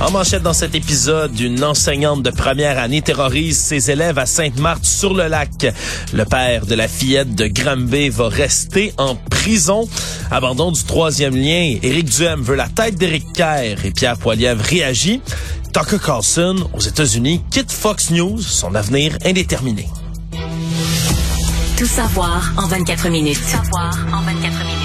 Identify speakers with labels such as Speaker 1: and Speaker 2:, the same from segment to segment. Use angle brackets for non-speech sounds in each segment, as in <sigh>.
Speaker 1: En manchette dans cet épisode, une enseignante de première année terrorise ses élèves à Sainte-Marthe-sur-le-Lac. Le père de la fillette de Granby va rester en prison. Abandon du troisième lien. Éric Duhem veut la tête d'Éric Kerr et Pierre Poilievre réagit. Tucker Carlson, aux États-Unis, quitte Fox News, son avenir indéterminé.
Speaker 2: Tout savoir en 24 minutes. Tout
Speaker 3: savoir en 24 minutes.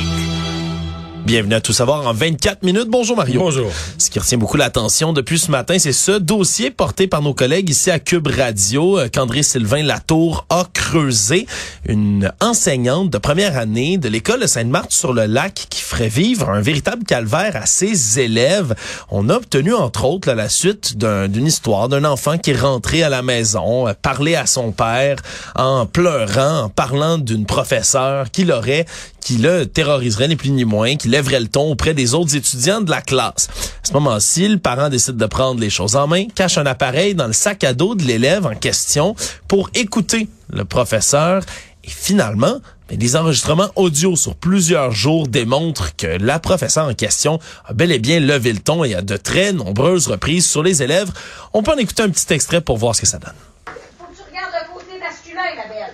Speaker 1: Bienvenue à Tout savoir en 24 minutes. Bonjour Mario.
Speaker 4: Bonjour.
Speaker 1: Ce qui retient beaucoup l'attention depuis ce matin, c'est ce dossier porté par nos collègues ici à Cube Radio, euh, qu'André Sylvain Latour a creusé. Une enseignante de première année de l'école de Sainte-Marthe-sur-le-Lac qui ferait vivre un véritable calvaire à ses élèves. On a obtenu entre autres la suite d'une histoire d'un enfant qui est rentré à la maison, euh, parlé à son père en pleurant, en parlant d'une professeure qui l'aurait qui le terroriserait ni plus ni moins, qui lèverait le ton auprès des autres étudiants de la classe. À ce moment-ci, le parent décide de prendre les choses en main, cache un appareil dans le sac à dos de l'élève en question pour écouter le professeur et finalement, mais les enregistrements audio sur plusieurs jours démontrent que la professeure en question a bel et bien levé le ton et a de très nombreuses reprises sur les élèves. On peut en écouter un petit extrait pour voir ce que ça donne.
Speaker 5: Faut que tu regardes le côté masculin, la belle.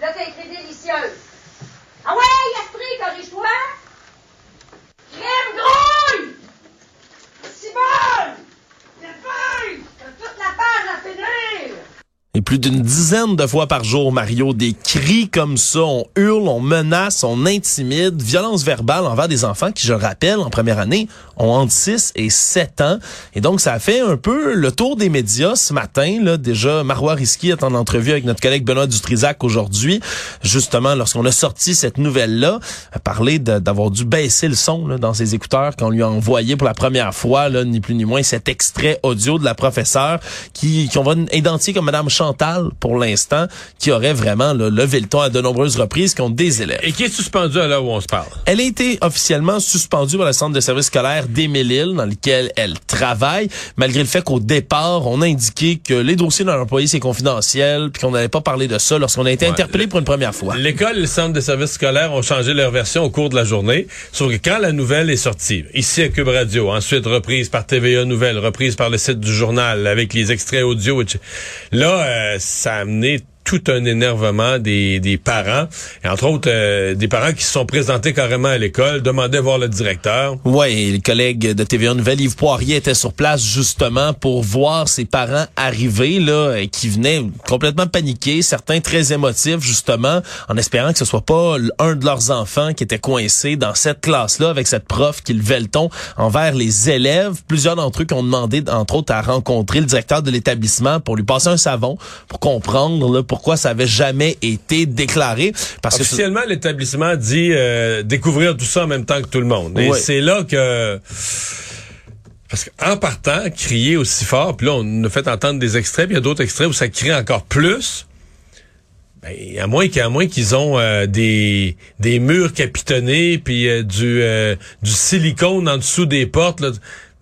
Speaker 5: Là, t'as délicieuse. Ah ouais, esprit, corrige-toi! Crème grouille! C'est bon! C'est fin! T'as toute la page à finir!
Speaker 1: Et plus d'une dizaine de fois par jour, Mario, des cris comme ça, on hurle, on menace, on intimide, violence verbale envers des enfants qui, je le rappelle, en première année, ont entre 6 et 7 ans. Et donc, ça a fait un peu le tour des médias ce matin. Là, déjà, Marois Risky est en entrevue avec notre collègue Benoît Dutrisac aujourd'hui, justement, lorsqu'on a sorti cette nouvelle-là, a parlé d'avoir dû baisser le son là, dans ses écouteurs quand on lui a envoyé pour la première fois, là, ni plus ni moins, cet extrait audio de la professeure qui, qu'on va identifier comme Madame Chantal pour l'instant, qui aurait vraiment là, levé le ton à de nombreuses reprises contre des élèves.
Speaker 4: Et qui est suspendue à l'heure où on se parle.
Speaker 1: Elle a été officiellement suspendue par le centre de service scolaire d'Émile-Île, dans lequel elle travaille, malgré le fait qu'au départ, on a indiqué que les dossiers d'un employé, c'est confidentiel, puis qu'on n'allait pas parler de ça lorsqu'on a été
Speaker 4: Ouais.
Speaker 1: interpellé pour une première fois.
Speaker 4: L'école et le centre de services scolaires ont changé leur version au cours de la journée. Sauf que quand la nouvelle est sortie, ici à Cube Radio, ensuite reprise par TVA Nouvelle, reprise par le site du journal avec les extraits audio, etc. là, euh, ça a amené tout un énervement des, des parents, et entre autres euh, des parents qui se sont présentés carrément à l'école, demandaient voir le directeur.
Speaker 1: Et le collègue de TVA Nouvelle, Yves Poirier, était sur place justement pour voir ses parents arriver, là, et qui venaient complètement paniqués, certains très émotifs, justement, en espérant que ce soit pas un de leurs enfants qui était coincé dans cette classe-là avec cette prof qui levait le ton envers les élèves. Plusieurs d'entre eux qui ont demandé, entre autres, à rencontrer le directeur de l'établissement pour lui passer un savon, pour comprendre là, pourquoi ça avait jamais été déclaré. Parce que
Speaker 4: Officiellement, l'établissement dit euh, découvrir tout ça en même temps que tout le monde. Et c'est là que... Parce qu'en partant, crier aussi fort, puis là, on a fait entendre des extraits, puis il y a d'autres extraits où ça crie encore plus. Ben, à moins qu'à moins qu'ils ont euh, des des murs capitonnés puis euh, du euh, du silicone en dessous des portes là.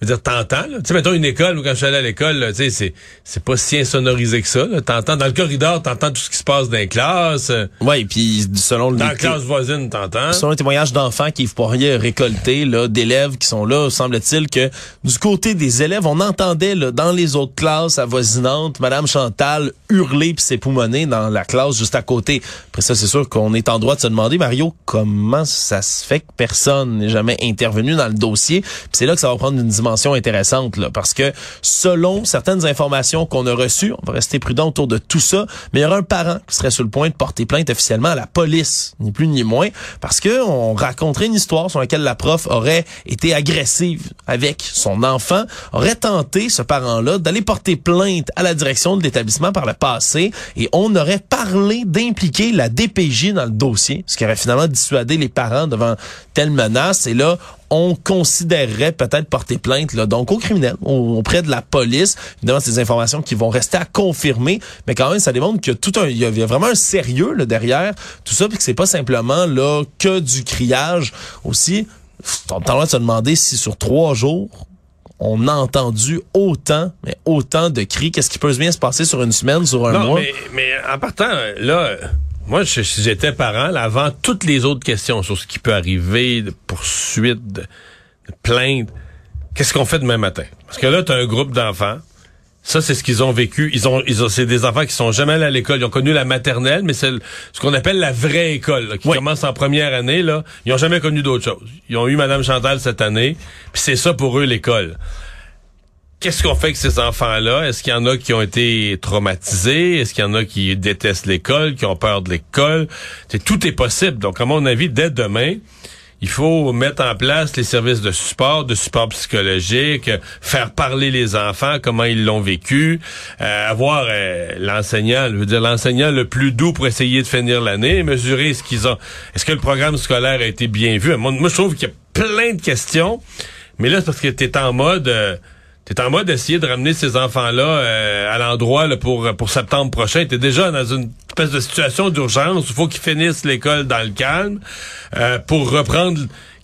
Speaker 4: Veux dire, t'entends. Tu sais, mettons une école, ou quand je suis allé à l'école, tu sais, c'est, c'est pas si insonorisé que ça. T'entends, dans le corridor, t'entends tout ce qui se passe dans les classes.
Speaker 1: Ouais, puis selon le
Speaker 4: Dans la classe voisine, t'entends.
Speaker 1: Selon les témoignages d'enfants qu'Yves Poirier a récoltés, là, d'élèves qui sont là, semble-t-il que du côté des élèves, on entendait là, dans les autres classes avoisinantes, Madame Chantal hurler puis s'époumoner dans la classe juste à côté. Après ça, c'est sûr qu'on est en droit de se demander, Mario, comment ça se fait que personne n'est jamais intervenu dans le dossier? Puis c'est là que ça va prendre une dimension intéressante, là, parce que selon certaines informations qu'on a reçues, on va rester prudent autour de tout ça, mais il y aura un parent qui serait sur le point de porter plainte officiellement à la police, ni plus ni moins, parce que on raconterait une histoire sur laquelle la prof aurait été agressive avec son enfant, aurait tenté, ce parent-là, d'aller porter plainte à la direction de l'établissement par le passé, et on aurait parlé d'impliquer la DPJ dans le dossier, ce qui aurait finalement dissuadé les parents devant telle menace, et là, on considérerait peut-être porter plainte, là, donc au criminel, auprès de la police. Évidemment, c'est des informations qui vont rester à confirmer, mais quand même, ça démontre que tout un, il y a vraiment un sérieux là, derrière tout ça, puis que c'est pas simplement là que du criage. Aussi, on a de se demander si sur trois jours, on a entendu autant, mais autant de cris. Qu'est-ce qui peut bien se passer sur une semaine, sur un mois?
Speaker 4: Mais, mais en partant, là, moi, si j'étais parent, là, avant toutes les autres questions sur ce qui peut arriver, de poursuites, de, de plaintes, qu'est-ce qu'on fait demain matin? Parce que là, tu as un groupe d'enfants. Ça, c'est ce qu'ils ont vécu. Ils ont, ils ont, c'est des enfants qui sont jamais allés à l'école. Ils ont connu la maternelle, mais c'est ce qu'on appelle la vraie école, qui commence en première année. Là, ils ont jamais connu d'autre chose. Ils ont eu Madame Chantal cette année, puis c'est ça pour eux l'école. Qu'est-ce qu'on fait avec ces enfants-là? Est-ce qu'il y en a qui ont été traumatisés? Est-ce qu'il y en a qui détestent l'école, qui ont peur de l'école? tout est possible. Donc, à mon avis, dès demain, il faut mettre en place les services de support, de support psychologique, faire parler les enfants, comment ils l'ont vécu, euh, avoir euh, l'enseignant, je veux dire l'enseignant le plus doux pour essayer de finir l'année, mesurer ce qu'ils ont. Est-ce que le programme scolaire a été bien vu? Moi, je trouve qu'il y a plein de questions, mais là, c'est parce que tu es en mode... Euh, T'es en mode d'essayer de ramener ces enfants-là à l'endroit pour pour septembre prochain. T'es déjà dans une espèce de situation d'urgence. Il faut qu'ils finissent l'école dans le calme euh, pour reprendre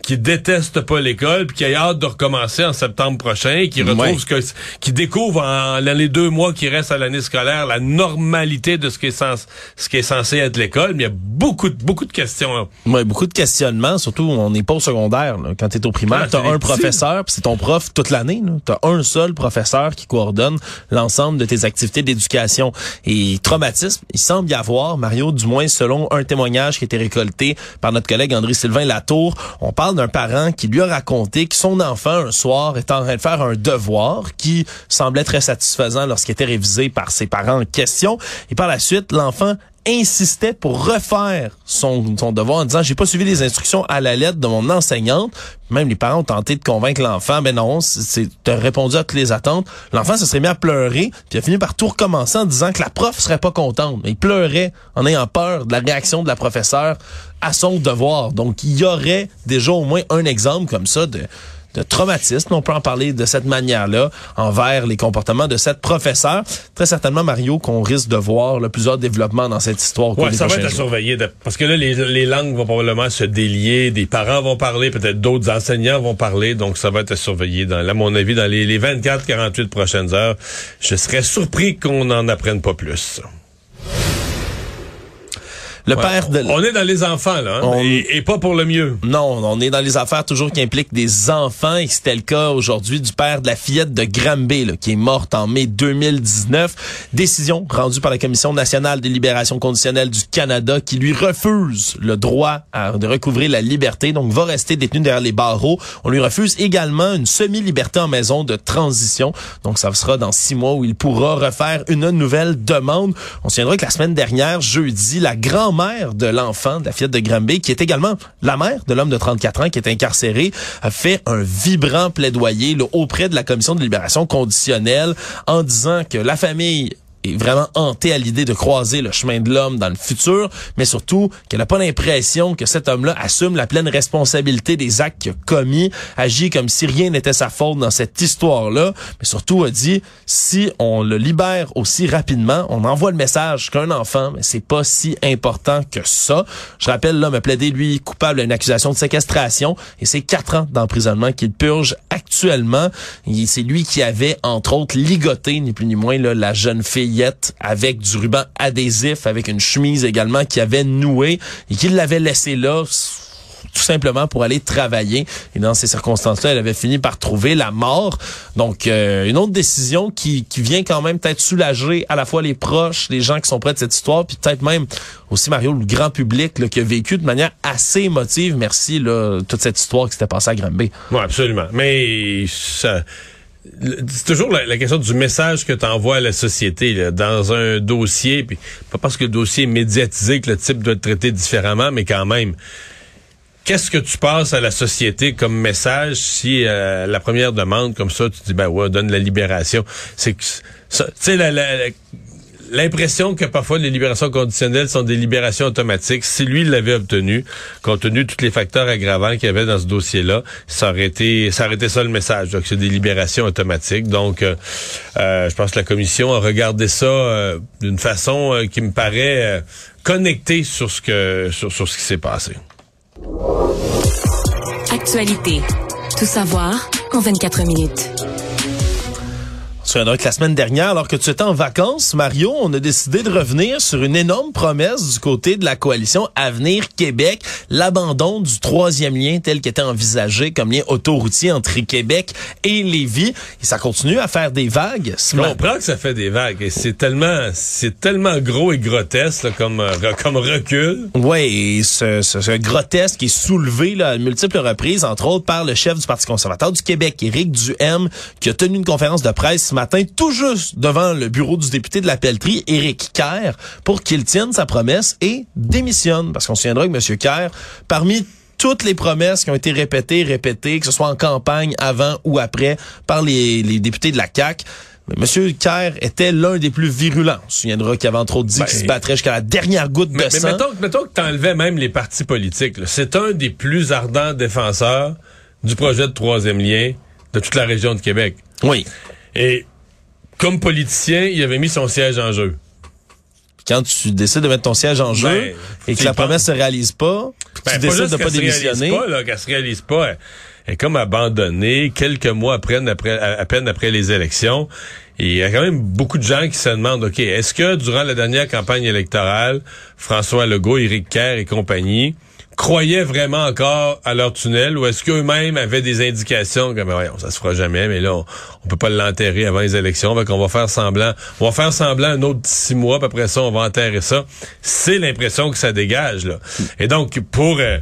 Speaker 4: qui déteste pas l'école puis qui a hâte de recommencer en septembre prochain, qui retrouve ce que qui découvre en, les deux mois qui restent à l'année scolaire la normalité de ce qui est censé ce qui est censé être l'école, mais il y a beaucoup de beaucoup de questions.
Speaker 1: Oui, beaucoup de questionnements, surtout on n'est pas au secondaire quand tu es au primaire, ah, tu as un professeur, puis c'est ton prof toute l'année, tu as un seul professeur qui coordonne l'ensemble de tes activités d'éducation. Et traumatisme, il semble y avoir Mario du moins selon un témoignage qui a été récolté par notre collègue André Sylvain Latour, on parle d'un parent qui lui a raconté que son enfant, un soir, est en train de faire un devoir qui semblait très satisfaisant lorsqu'il était révisé par ses parents en question. Et par la suite, l'enfant insistait pour refaire son, son devoir en disant j'ai pas suivi les instructions à la lettre de mon enseignante. Même les parents ont tenté de convaincre l'enfant, mais non, c'est as répondu à toutes les attentes. L'enfant se serait mis à pleurer, puis a fini par tout recommencer en disant que la prof serait pas contente. Mais il pleurait en ayant peur de la réaction de la professeure à son devoir. Donc il y aurait déjà au moins un exemple comme ça de de traumatisme. On peut en parler de cette manière-là envers les comportements de cette professeure. Très certainement, Mario, qu'on risque de voir là, plusieurs développements dans cette histoire.
Speaker 4: Ouais, ça va être à surveiller. parce que là, les, les, langues vont probablement se délier. Des parents vont parler, peut-être d'autres enseignants vont parler. Donc, ça va être à surveiller, dans, à mon avis, dans les, les 24-48 prochaines heures. Je serais surpris qu'on n'en apprenne pas plus.
Speaker 1: Le père de...
Speaker 4: On est dans les enfants, là, hein, et, pas pour le mieux.
Speaker 1: Non, on est dans les affaires toujours qui impliquent des enfants, et c'était le cas aujourd'hui du père de la fillette de Granby, là, qui est morte en mai 2019. Décision rendue par la Commission nationale des libérations conditionnelles du Canada qui lui refuse le droit à, de recouvrir la liberté, donc va rester détenu derrière les barreaux. On lui refuse également une semi-liberté en maison de transition, donc ça sera dans six mois où il pourra refaire une nouvelle demande. On se souviendra que la semaine dernière, jeudi, la grand mère de l'enfant, de la fillette de Granby, qui est également la mère de l'homme de 34 ans qui est incarcéré, a fait un vibrant plaidoyer auprès de la commission de libération conditionnelle en disant que la famille vraiment hantée à l'idée de croiser le chemin de l'homme dans le futur, mais surtout qu'elle n'a pas l'impression que cet homme-là assume la pleine responsabilité des actes qu'il a commis, agit comme si rien n'était sa faute dans cette histoire-là, mais surtout a dit si on le libère aussi rapidement, on envoie le message qu'un enfant, mais c'est pas si important que ça. Je rappelle l'homme a plaidé lui coupable à une accusation de séquestration et c'est quatre ans d'emprisonnement qu'il purge actuellement. C'est lui qui avait entre autres ligoté ni plus ni moins là, la jeune fille avec du ruban adhésif, avec une chemise également qui avait noué et qu'il l'avait laissé là tout simplement pour aller travailler. Et dans ces circonstances-là, elle avait fini par trouver la mort. Donc, euh, une autre décision qui, qui vient quand même peut-être soulager à la fois les proches, les gens qui sont près de cette histoire, puis peut-être même aussi, Mario, le grand public là, qui a vécu de manière assez émotive, merci, là, toute cette histoire qui s'était passée à Granby.
Speaker 4: Oui, absolument. Mais ça c'est toujours la, question du message que tu envoies à la société dans un dossier, puis pas parce que le dossier est médiatisé que le type doit être traité différemment, mais quand même. Qu'est-ce que tu passes à la société comme message si euh, la première demande comme ça, tu dis ben ouais, donne la libération. C'est que tu sais la, l'impression que parfois les libérations conditionnelles sont des libérations automatiques. Si lui l'avait obtenu, compte tenu de tous les facteurs aggravants qu'il y avait dans ce dossier-là, ça aurait été ça le message. Donc c'est des libérations automatiques. Donc euh, euh, je pense que la commission a regardé ça euh, d'une façon qui me paraît connectée sur ce sur ce qui s'est passé.
Speaker 2: Actualité. Tout savoir en 24 minutes.
Speaker 1: Que la semaine dernière, alors que tu étais en vacances, Mario, on a décidé de revenir sur une énorme promesse du côté de la coalition Avenir Québec, l'abandon du troisième lien tel qu'était envisagé comme lien autoroutier entre Québec et Lévis. Et ça continue à faire des vagues.
Speaker 4: Je comprends que ça fait des vagues et c'est tellement c'est tellement gros et grotesque là, comme euh, comme recul.
Speaker 1: Oui, ce, ce, ce grotesque est soulevé là, à multiples reprises, entre autres par le chef du Parti conservateur du Québec, Éric Duhem, qui a tenu une conférence de presse ce matin, tout juste devant le bureau du député de la Pelletrie, Éric Kerr, pour qu'il tienne sa promesse et démissionne. Parce qu'on se souviendra que M. Kerr, parmi toutes les promesses qui ont été répétées, répétées, que ce soit en campagne, avant ou après, par les, les députés de la CAQ, M. Kerr était l'un des plus virulents. On se souviendra qu'il avait entre autres dit
Speaker 4: Ben,
Speaker 1: qu'il se battrait jusqu'à la dernière goutte
Speaker 4: Mais,
Speaker 1: de
Speaker 4: mais
Speaker 1: sang.
Speaker 4: mettons, que- mettons que t'enlevais même les partis politiques. C'est un des plus ardents défenseurs du projet de troisième lien de toute la région de Québec.
Speaker 1: Oui.
Speaker 4: Et comme politicien, il avait mis son siège en jeu.
Speaker 1: quand tu décides de mettre ton siège en jeu
Speaker 4: Ben,
Speaker 1: et que la
Speaker 4: penses.
Speaker 1: promesse se réalise pas,
Speaker 4: Ben,
Speaker 1: tu
Speaker 4: pas
Speaker 1: décides de pas démissionner.
Speaker 4: Pas, là, qu'elle se réalise pas. Elle, elle est comme abandonnée quelques mois après, après, à, à peine après les élections. Et il y a quand même beaucoup de gens qui se demandent, OK, est-ce que durant la dernière campagne électorale, François Legault, Éric Kerr et compagnie croyaient vraiment encore à leur tunnel ou est-ce qu'eux-mêmes avaient des indications que, ben voyons, ça se fera jamais, mais là, on, on peut pas l'enterrer avant les élections, fait qu'on va faire semblant, on va faire semblant un autre six mois, puis après ça, on va enterrer ça. C'est l'impression que ça dégage, là. Et donc, pour, euh,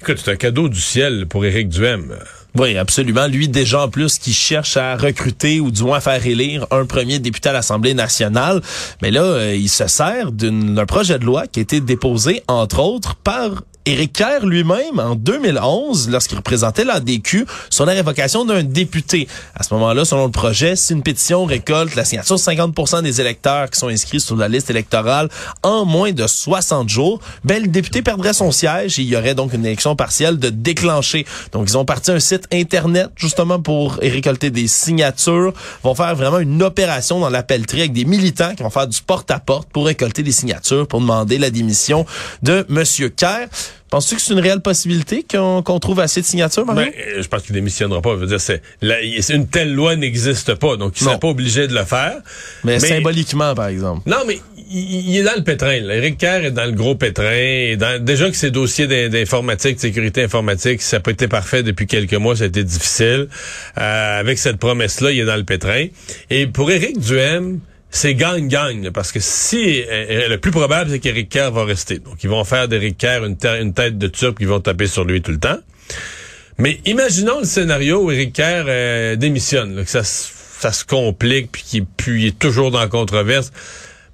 Speaker 4: écoute, c'est un cadeau du ciel pour Éric Duhem.
Speaker 1: Oui, absolument. Lui, déjà en plus, qui cherche à recruter ou du moins à faire élire un premier député à l'Assemblée nationale. Mais là, euh, il se sert d'un projet de loi qui a été déposé, entre autres, par Éric Kerr lui-même en 2011, lorsqu'il représentait l'ADQ, sur la révocation d'un député. À ce moment-là, selon le projet, si une pétition récolte la signature de 50% des électeurs qui sont inscrits sur la liste électorale en moins de 60 jours, ben, le député perdrait son siège et il y aurait donc une élection partielle de déclencher. Donc, ils ont parti un site Internet, justement, pour récolter des signatures, vont faire vraiment une opération dans la pelleterie avec des militants qui vont faire du porte-à-porte pour récolter des signatures, pour demander la démission de Monsieur Kerr. Penses-tu que c'est une réelle possibilité qu'on qu'on trouve assez de signatures, Mario?
Speaker 4: Ben, euh, je pense qu'il démissionnera pas. Je veux dire, c'est, une telle loi n'existe pas, donc il serait pas obligé de le faire.
Speaker 1: mais, symboliquement, par exemple.
Speaker 4: Non, mais il, il est dans le pétrin. Là. Éric Kerr est dans le gros pétrin. Et dans- déjà que ses dossiers d'in- d'informatique, de sécurité informatique, ça n'a pas été parfait depuis quelques mois, ça a été difficile. Euh, avec cette promesse-là, il est dans le pétrin. Et pour Éric Duhem, c'est gagne-gagne, parce que si euh, le plus probable, c'est qu'Éric Kerr va rester. Donc, ils vont faire d'Éric Kerr une, te- une tête de turc, ils vont taper sur lui tout le temps. Mais imaginons le scénario où Éric Kerr euh, démissionne, que ça, se- ça se complique, puis qu'il est toujours dans la controverse.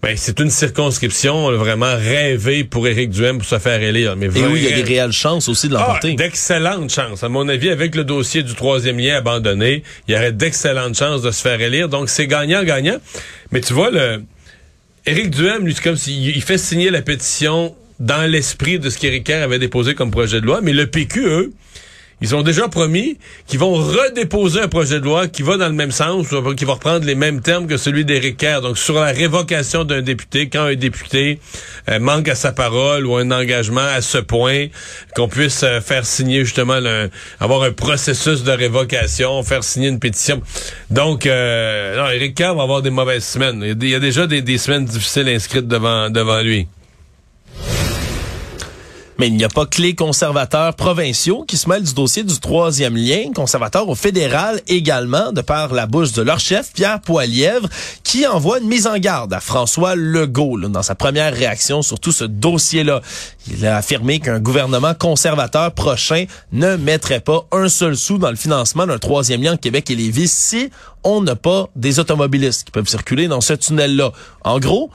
Speaker 4: Ben, c'est une circonscription vraiment rêvé pour Éric Duhem pour se faire élire. Mais
Speaker 1: Et oui, il y a des réelles chances aussi de
Speaker 4: ah,
Speaker 1: l'emporter.
Speaker 4: d'excellentes chances. À mon avis, avec le dossier du troisième lien abandonné, il y aurait d'excellentes chances de se faire élire. Donc, c'est gagnant-gagnant. Mais tu vois, le Éric Duhem, lui, c'est comme s'il il fait signer la pétition dans l'esprit de ce qu'Éric Kerr avait déposé comme projet de loi. Mais le PQ, eux, ils ont déjà promis qu'ils vont redéposer un projet de loi qui va dans le même sens, qui va reprendre les mêmes termes que celui d'Éric Kerr. Donc, sur la révocation d'un député, quand un député euh, manque à sa parole ou un engagement à ce point, qu'on puisse euh, faire signer justement, le- avoir un processus de révocation, faire signer une pétition. Donc, euh, non, Éric Kerr va avoir des mauvaises semaines. Il y a déjà des, des semaines difficiles inscrites devant, devant lui.
Speaker 1: Mais il n'y a pas que les conservateurs provinciaux qui se mêlent du dossier du troisième lien, conservateurs au fédéral également, de par la bouche de leur chef, Pierre Poilièvre, qui envoie une mise en garde à François Legault là, dans sa première réaction sur tout ce dossier-là. Il a affirmé qu'un gouvernement conservateur prochain ne mettrait pas un seul sou dans le financement d'un troisième lien Québec et Lévis si on n'a pas des automobilistes qui peuvent circuler dans ce tunnel-là. En gros,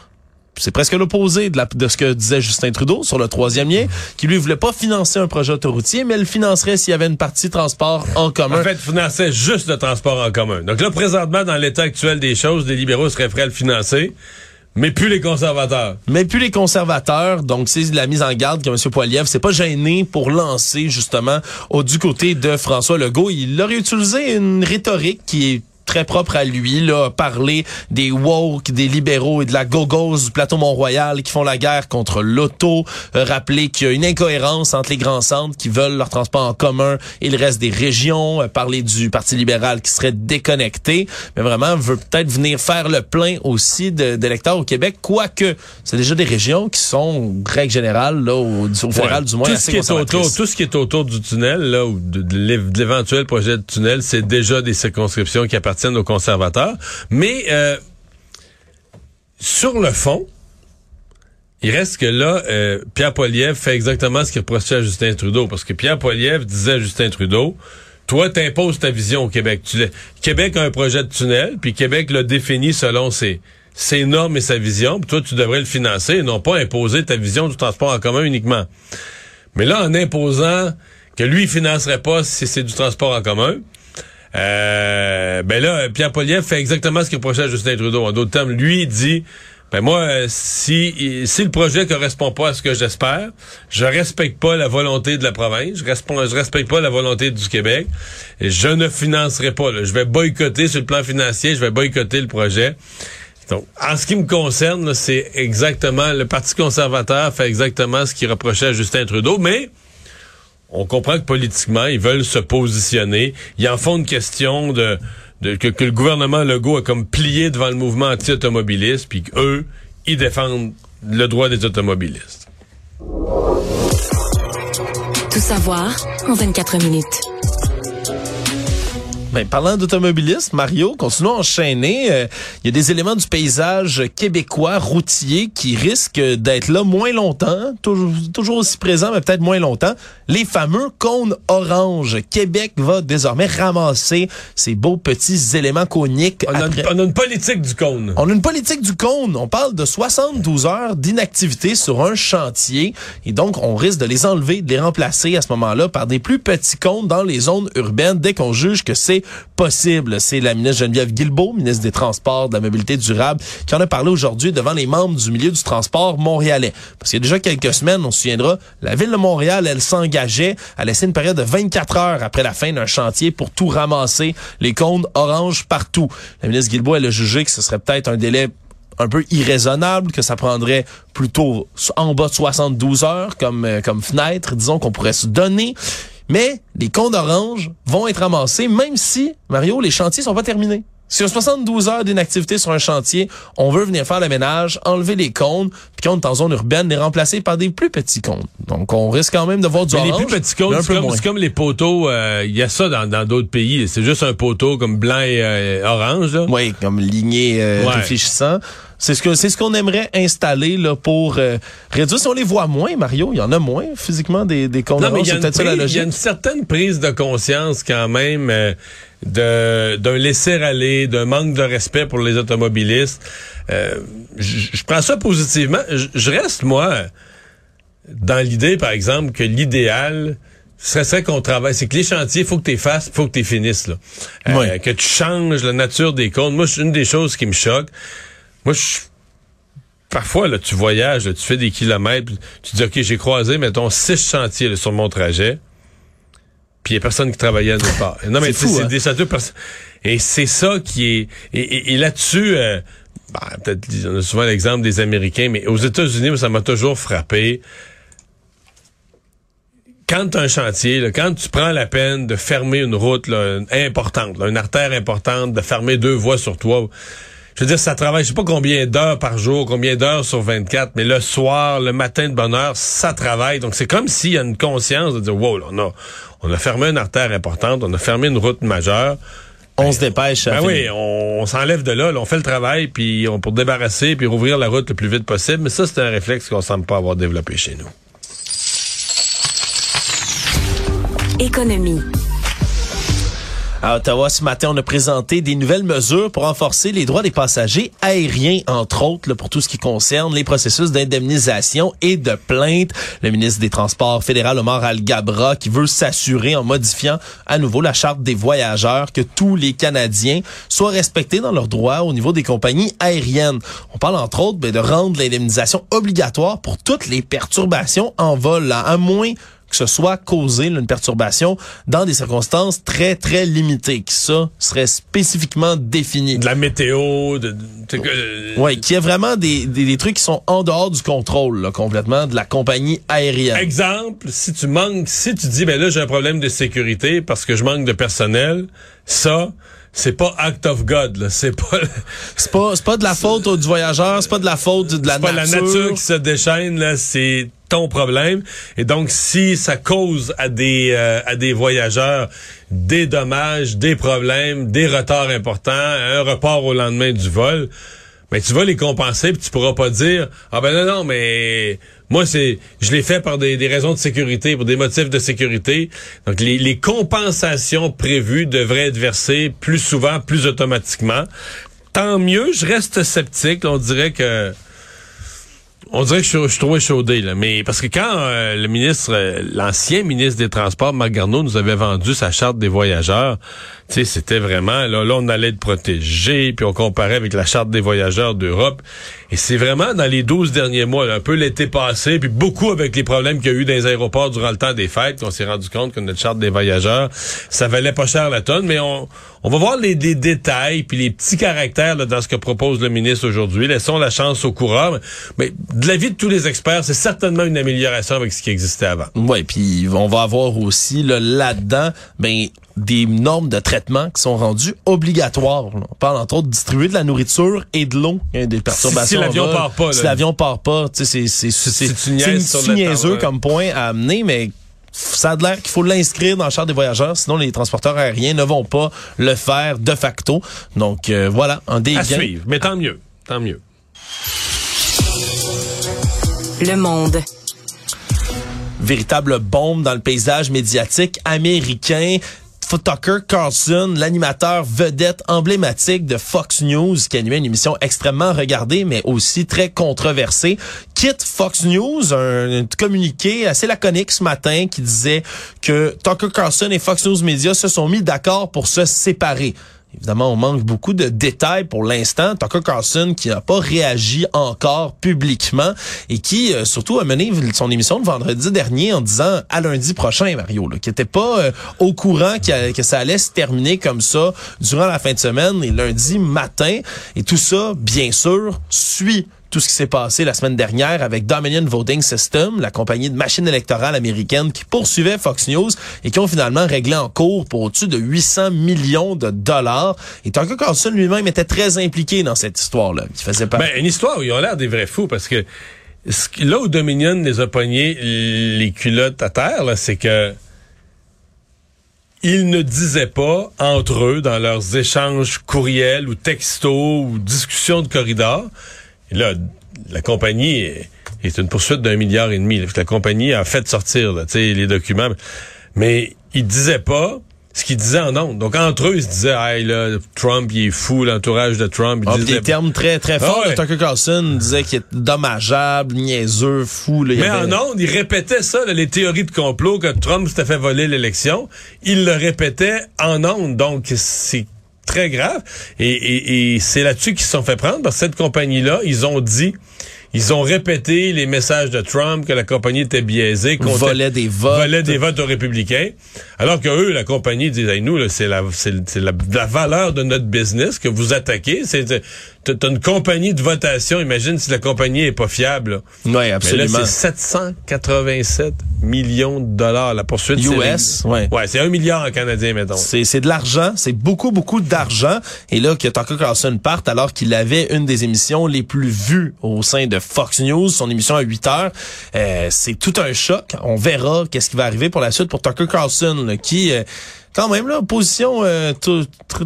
Speaker 1: c'est presque l'opposé de, la- de ce que disait Justin Trudeau sur le troisième lien, qui lui voulait pas financer un projet autoroutier, mais le financerait s'il y avait une partie transport en commun.
Speaker 4: En fait, finançait juste le transport en commun. Donc là, présentement, dans l'état actuel des choses, les libéraux seraient prêts à le financer, Mais plus les conservateurs.
Speaker 1: Mais plus les conservateurs, donc c'est la mise en garde que M. Poiliev s'est pas gêné pour lancer justement au, du côté de François Legault. Il aurait utilisé une rhétorique qui est très propre à lui, là, parler des woke, des libéraux et de la gogos du plateau Mont-Royal qui font la guerre contre l'auto, euh, rappeler qu'il y a une incohérence entre les grands centres qui veulent leur transport en commun et le reste des régions, euh, parler du Parti libéral qui serait déconnecté, mais vraiment veut peut-être venir faire le plein aussi d'électeurs au Québec, quoique c'est déjà des régions qui sont, règle générale, là, au, au fédéral du moins,
Speaker 4: tout ce qui est autour, Tout ce qui est autour du tunnel, là, ou de, de l'éventuel projet de tunnel, c'est déjà des circonscriptions qui appartiennent aux conservateurs. Mais euh, sur le fond, il reste que là, euh, Pierre Poilievre fait exactement ce qu'il reprochait à Justin Trudeau. Parce que Pierre Poilievre disait à Justin Trudeau, toi, t'imposes ta vision au Québec. Québec a un projet de tunnel, puis Québec l'a défini selon ses, ses normes et sa vision, puis toi, tu devrais le financer et non pas imposer ta vision du transport en commun uniquement. Mais là, en imposant que lui, il financerait pas si c'est du transport en commun, euh, ben là, Pierre Poliev fait exactement ce qu'il reprochait à Justin Trudeau. En d'autres termes, lui dit ben moi, si si le projet correspond pas à ce que j'espère, je respecte pas la volonté de la province, je respecte, respecte pas la volonté du Québec, je ne financerai pas. Je vais boycotter sur le plan financier, je vais boycotter le projet. Donc, en ce qui me concerne, c'est exactement le Parti conservateur fait exactement ce qu'il reprochait à Justin Trudeau, mais on comprend que politiquement, ils veulent se positionner. Ils en font une question de, que, le gouvernement Legault a comme plié devant le mouvement anti-automobiliste, puis qu'eux, ils défendent le droit des automobilistes.
Speaker 2: Tout savoir en 24 minutes.
Speaker 1: Ben, parlant d'automobilisme, Mario, continuons à enchaîner. Euh, il y a des éléments du paysage québécois routier qui risquent d'être là moins longtemps, toujours, toujours aussi présents, mais peut-être moins longtemps. Les fameux cônes orange. Québec va désormais ramasser ces beaux petits éléments coniques.
Speaker 4: On, a, on a une politique du cône.
Speaker 1: On a une politique du cône. On parle de 72 heures d'inactivité sur un chantier. Et donc, on risque de les enlever, de les remplacer à ce moment-là par des plus petits cônes dans les zones urbaines dès qu'on juge que c'est possible. C'est la ministre Geneviève Guilbeault, ministre des Transports, de la Mobilité durable, qui en a parlé aujourd'hui devant les membres du milieu du transport montréalais. Parce qu'il y a déjà quelques semaines, on se souviendra, la ville de Montréal, elle s'engageait à laisser une période de 24 heures après la fin d'un chantier pour tout ramasser, les cônes orange partout. La ministre Guilbeault, elle a jugé que ce serait peut-être un délai un peu irraisonnable, que ça prendrait plutôt en bas de 72 heures comme, euh, comme fenêtre, disons, qu'on pourrait se donner. Mais les comptes orange vont être ramassés, même si, Mario, les chantiers sont pas terminés. Sur 72 heures d'inactivité sur un chantier, on veut venir faire le ménage, enlever les cônes, puis quand on est en zone urbaine, les remplacer par des plus petits cônes. Donc, on risque quand même de voir du
Speaker 4: mais les plus petits cônes, c'est comme, les poteaux, euh, il y a ça dans d'autres pays. C'est juste un poteau comme blanc et euh, orange. Là.
Speaker 1: Oui, comme ligné euh, réfléchissant. C'est ce que c'est ce qu'on aimerait installer là pour euh, réduire. Si on les voit moins, Mario, il y en a moins physiquement des des
Speaker 4: Non, mais il y, a une certaine prise de conscience quand même euh, de d'un laisser aller, d'un manque de respect pour les automobilistes. Euh, je prends ça positivement. Je reste moi dans l'idée, par exemple, que l'idéal ce serait qu'on travaille. C'est que les chantiers, faut que tu fasses, faut que tu finisses. Là. Euh, que tu changes la nature des comptes. Moi, c'est une des choses qui me choque. Moi, je parfois, là, tu voyages, tu fais des kilomètres, tu dis, OK, j'ai croisé, mettons, six chantiers sur mon trajet, puis il n'y a personne qui travaillait à nulle part. <laughs> Non, mais c'est hein? des Et c'est ça qui est... Et, là-dessus, euh, ben, peut-être, on a souvent l'exemple des Américains, mais aux États-Unis, ça m'a toujours frappé. Quand tu as un chantier, quand tu prends la peine de fermer une route importante, une artère importante, de fermer deux voies sur toi, je veux dire, ça travaille, je sais pas combien d'heures par jour, combien d'heures sur 24, mais le soir, le matin de bonne heure, ça travaille. Donc, c'est comme s'il y a une conscience de dire, wow, là, on, a, on a fermé une artère importante, on a fermé une route majeure.
Speaker 1: On se dépêche.
Speaker 4: Ben oui, on, s'enlève de là, on fait le travail puis on, pour débarrasser puis rouvrir la route le plus vite possible. Mais ça, c'est un réflexe qu'on semble pas avoir développé chez nous.
Speaker 2: Économie.
Speaker 1: À Ottawa, ce matin, on a présenté des nouvelles mesures pour renforcer les droits des passagers aériens, entre autres, pour tout ce qui concerne les processus d'indemnisation et de plainte. Le ministre des Transports fédéral, Omar Al-Gabra, qui veut s'assurer, en modifiant à nouveau la charte des voyageurs, que tous les Canadiens soient respectés dans leurs droits au niveau des compagnies aériennes. On parle, entre autres, ben, de rendre l'indemnisation obligatoire pour toutes les perturbations en vol, à moins que ce soit causé là, une perturbation dans des circonstances très, très limitées, que ça serait spécifiquement défini.
Speaker 4: De la météo, de... de, de
Speaker 1: Oui, qu'il y ait vraiment des, des, des, trucs qui sont en dehors du contrôle, là, complètement, de la compagnie aérienne.
Speaker 4: Exemple, si tu manques, si tu dis, ben là, j'ai un problème de sécurité parce que je manque de personnel, ça, c'est pas act of God, là. C'est pas.
Speaker 1: c'est pas, c'est pas de la faute du voyageur, c'est pas de la faute de la
Speaker 4: nature. C'est
Speaker 1: pas
Speaker 4: la nature qui se déchaîne, là. C'est ton problème. Et donc, si ça cause à des, euh, à des voyageurs des dommages, des problèmes, des retards importants, un report au lendemain du vol, ben, tu vas les compenser puis tu pourras pas dire, ah ben non, non, mais moi, c'est, je l'ai fait par des, des, raisons de sécurité, pour des motifs de sécurité. Donc, les, les compensations prévues devraient être versées plus souvent, plus automatiquement. Tant mieux, je reste sceptique. on dirait que on dirait que je, suis trop échaudé, là. Mais parce que quand euh, le ministre, euh, l'ancien ministre des Transports, Marc Garneau, nous avait vendu sa charte des voyageurs, tu sais, c'était vraiment, là, là, on allait être protégé, puis on comparait avec la charte des voyageurs d'Europe. Et c'est vraiment dans les 12 derniers mois, un peu l'été passé, puis beaucoup avec les problèmes qu'il y a eu dans les aéroports durant le temps des fêtes, qu'on s'est rendu compte que notre charte des voyageurs, ça valait pas cher la tonne, mais on, va voir les, détails, puis les petits caractères là, dans ce que propose le ministre aujourd'hui. Laissons la chance au coureur. Mais de l'avis de tous les experts, c'est certainement une amélioration avec ce qui existait avant.
Speaker 1: Oui, puis on va avoir aussi là-dedans, ben des normes de traitement qui sont rendues obligatoires. On parle entre autres de distribuer de la nourriture et de l'eau. Il y a des perturbations.
Speaker 4: Si, si l'avion part pas. Là.
Speaker 1: Si l'avion part pas, c'est c'est c'est niaiseux comme point à amener, mais ça a l'air qu'il faut l'inscrire dans le charte des voyageurs, sinon les transporteurs aériens ne vont pas le faire de facto. Donc euh, voilà, un des
Speaker 4: À suivre, mais tant mieux, tant mieux.
Speaker 2: Le monde
Speaker 1: véritable bombe dans le paysage médiatique américain. Tucker Carlson, l'animateur vedette emblématique de Fox News, qui animait une émission extrêmement regardée, mais aussi très controversée, quitte Fox News, un, communiqué assez laconique ce matin qui disait que Tucker Carlson et Fox News Media se sont mis d'accord pour se séparer. Évidemment, on manque beaucoup de détails pour l'instant. Tucker Carlson qui n'a pas réagi encore publiquement et qui euh, surtout a mené son émission de vendredi dernier en disant à lundi prochain, Mario, là, qui était pas euh, au courant que ça allait se terminer comme ça durant la fin de semaine et lundi matin. Et tout ça, bien sûr, suit tout ce qui s'est passé la semaine dernière avec Dominion Voting System, la compagnie de machines électorales américaine qui poursuivait Fox News et qui ont finalement réglé en cours pour au-dessus de 800 millions de dollars. Et Tucker Carlson lui-même était très impliqué dans cette histoire-là. Il faisait pas.
Speaker 4: Ben, une histoire où ils ont l'air des vrais fous parce que là où Dominion les a pognés les culottes à terre, c'est que ils ne disaient pas entre eux dans leurs échanges courriels ou textos ou discussions de corridor et là, la compagnie est une poursuite d'un milliard et demi. La compagnie a fait sortir là, les documents. Mais il disait pas ce qu'il disait en ondes. Donc, entre eux, ils se disaient, hey, là, Trump, il est fou, l'entourage de Trump.
Speaker 1: Ah, des termes très, très forts. Ah, ouais. Tucker Carlson disait qu'il est dommageable, niaiseux, fou. Là,
Speaker 4: Mais
Speaker 1: avait...
Speaker 4: en ondes, il répétait ça, là, les théories de complot, que Trump s'était fait voler l'élection. Il le répétait en ondes. Donc, c'est très grave. Et, c'est là-dessus qu'ils se sont fait prendre, parce cette compagnie-là, ils ont dit... Ils ont répété les messages de Trump que la compagnie était biaisée, qu'on
Speaker 1: volait des votes,
Speaker 4: volait des votes aux républicains, alors que eux, la compagnie disait, hey, nous, c'est la, c'est la, la, valeur de notre business que vous attaquez. C'est t'as une compagnie de votation. Imagine si la compagnie est pas fiable.
Speaker 1: Oui, absolument.
Speaker 4: C'est 787 millions de dollars la poursuite.
Speaker 1: US, ouais.
Speaker 4: Ouais, c'est un milliard en canadien, mettons.
Speaker 1: C'est c'est de l'argent, c'est beaucoup beaucoup d'argent. Et là, que Tucker Carlson parte alors qu'il avait une des émissions les plus vues au sein de Fox News, son émission à 8 heures. Euh, c'est tout un choc. On verra qu'est-ce qui va arriver pour la suite pour Tucker Carlson, qui euh, quand même, là, position euh,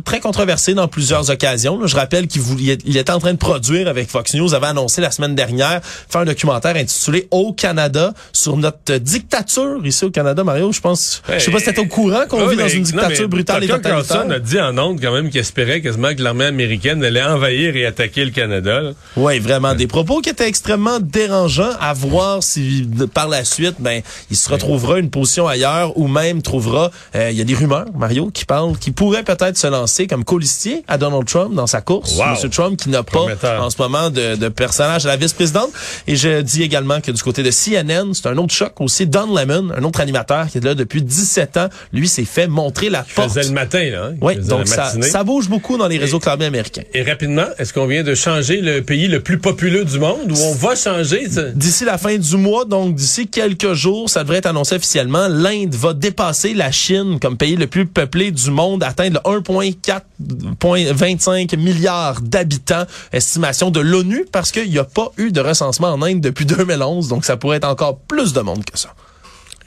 Speaker 1: très controversée dans plusieurs occasions. là. Je rappelle qu'il voulait- il était en train de produire avec Fox News, avait annoncé la semaine dernière, faire un documentaire intitulé Au Canada sur notre dictature ici au Canada, Mario. Je pense, je sais pas si t'es au courant qu'on
Speaker 4: Ouais,
Speaker 1: vit dans une dictature brutale et
Speaker 4: Carlson
Speaker 1: totalitaire.
Speaker 4: a dit en ondes quand même qu'il espérait quasiment que l'armée américaine allait envahir et attaquer le Canada. là.
Speaker 1: Oui, vraiment. Des propos qui étaient extrêmement dérangeants à voir si par la suite, ben, il se retrouvera une position ailleurs ou même trouvera, euh, il y a des rumeurs, Mario, qui parlent, qui pourrait peut-être se lancer comme colistier à Donald Trump dans sa course.
Speaker 4: Wow.
Speaker 1: Monsieur Trump qui n'a pas en ce moment de, de personnage à la vice-présidente. Et je dis également que du côté de CNN, c'est un autre choc aussi. Don Lemon, un autre animateur qui est là depuis 17 ans, lui s'est fait montrer la
Speaker 4: Il
Speaker 1: porte.
Speaker 4: faisait le matin, là. hein.
Speaker 1: Oui, donc ça, ça bouge beaucoup dans les réseaux claviers américains.
Speaker 4: Et rapidement, est-ce qu'on vient de changer le pays le plus populeux du monde ou on va changer?
Speaker 1: D'ici la fin du mois, donc d'ici quelques jours, ça devrait être annoncé officiellement, l'Inde va dépasser la Chine comme pays le plus peuplé du monde, atteindre le 1,425 milliards d'habitants, estimation de l'ONU, parce qu'il n'y a pas eu de recensement en Inde depuis <laughs> 2011, donc ça pourrait être encore plus de monde que ça.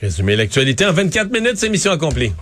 Speaker 4: Résumer l'actualité en 24 minutes, c'est mission accomplie.